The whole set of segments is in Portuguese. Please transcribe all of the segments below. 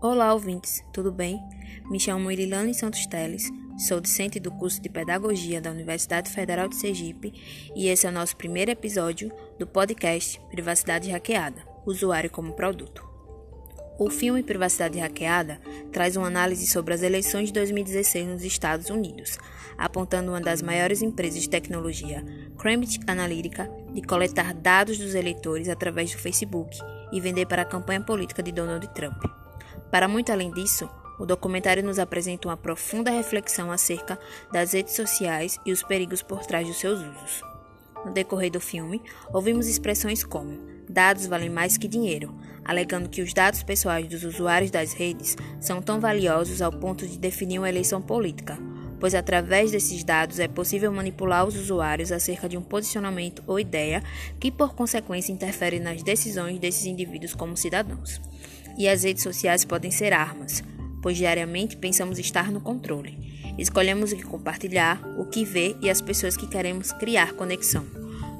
Olá, ouvintes, tudo bem? Me chamo Irilane Santos Teles, sou docente do curso de Pedagogia da Universidade Federal de Sergipe e esse é o nosso primeiro episódio do podcast Privacidade Hackeada Usuário como Produto. O filme Privacidade Hackeada traz uma análise sobre as eleições de 2016 nos Estados Unidos, apontando uma das maiores empresas de tecnologia, Cambridge Analytica, de coletar dados dos eleitores através do Facebook e vender para a campanha política de Donald Trump. Para muito além disso, o documentário nos apresenta uma profunda reflexão acerca das redes sociais e os perigos por trás dos seus usos. No decorrer do filme, ouvimos expressões como dados valem mais que dinheiro, alegando que os dados pessoais dos usuários das redes são tão valiosos ao ponto de definir uma eleição política, pois através desses dados é possível manipular os usuários acerca de um posicionamento ou ideia que, por consequência, interfere nas decisões desses indivíduos como cidadãos. E as redes sociais podem ser armas, pois diariamente pensamos estar no controle. Escolhemos o que compartilhar, o que ver e as pessoas que queremos criar conexão,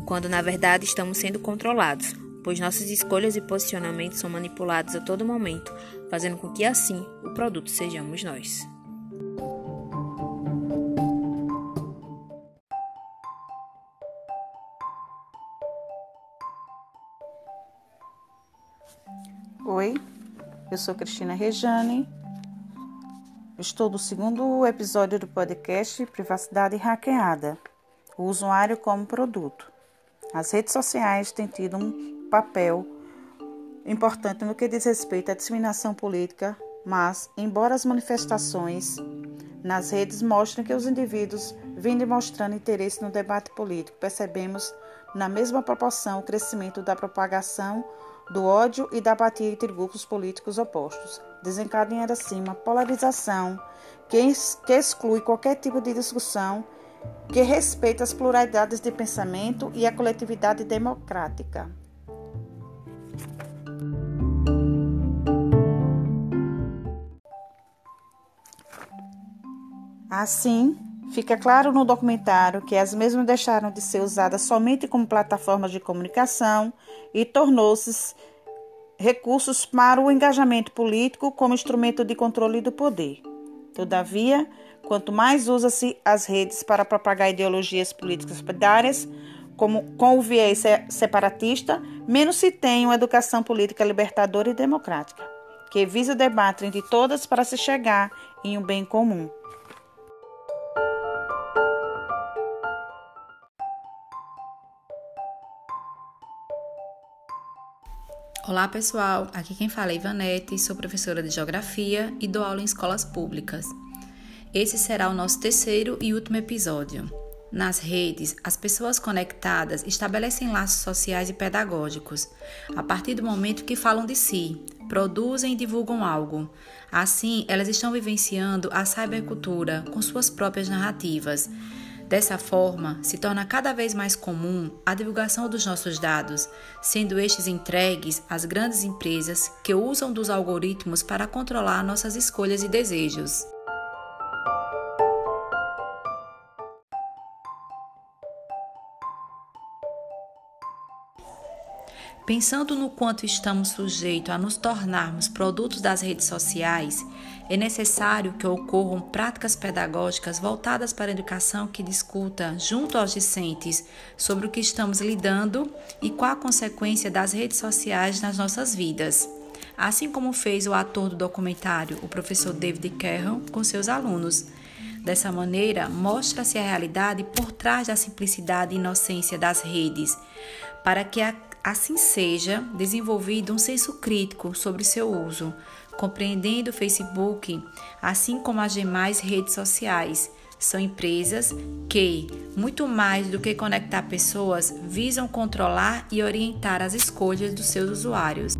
quando na verdade estamos sendo controlados, pois nossas escolhas e posicionamentos são manipulados a todo momento, fazendo com que assim o produto sejamos nós. Oi, eu sou Cristina Rejane. Estou do segundo episódio do podcast Privacidade Hackeada. O usuário como produto. As redes sociais têm tido um papel importante no que diz respeito à disseminação política, mas, embora as manifestações nas redes mostrem que os indivíduos vêm demonstrando interesse no debate político, percebemos na mesma proporção o crescimento da propagação do ódio e da apatia entre grupos políticos opostos, desencadeando assim uma polarização que, que exclui qualquer tipo de discussão que respeita as pluralidades de pensamento e a coletividade democrática. Assim, fica claro no documentário que as mesmas deixaram de ser usadas somente como plataformas de comunicação e tornou-se recursos para o engajamento político como instrumento de controle do poder. Todavia, quanto mais usa-se as redes para propagar ideologias políticas partidárias, como com o viés separatista, menos se tem uma educação política libertadora e democrática, que visa o debate entre todas para se chegar em um bem comum. Olá pessoal, aqui quem fala é Ivanete, sou professora de Geografia e dou aula em escolas públicas. Esse será o nosso terceiro e último episódio. Nas redes, as pessoas conectadas estabelecem laços sociais e pedagógicos a partir do momento que falam de si, produzem e divulgam algo. Assim, elas estão vivenciando a cybercultura com suas próprias narrativas Dessa forma, se torna cada vez mais comum a divulgação dos nossos dados, sendo estes entregues às grandes empresas que usam dos algoritmos para controlar nossas escolhas e desejos. Pensando no quanto estamos sujeitos a nos tornarmos produtos das redes sociais, é necessário que ocorram práticas pedagógicas voltadas para a educação que discuta, junto aos discentes, sobre o que estamos lidando e qual a consequência das redes sociais nas nossas vidas. Assim como fez o ator do documentário, o professor David Carroll, com seus alunos. Dessa maneira, mostra-se a realidade por trás da simplicidade e inocência das redes, para que a assim seja desenvolvido um senso crítico sobre seu uso, compreendendo o Facebook, assim como as demais redes sociais. São empresas que, muito mais do que conectar pessoas, visam controlar e orientar as escolhas dos seus usuários.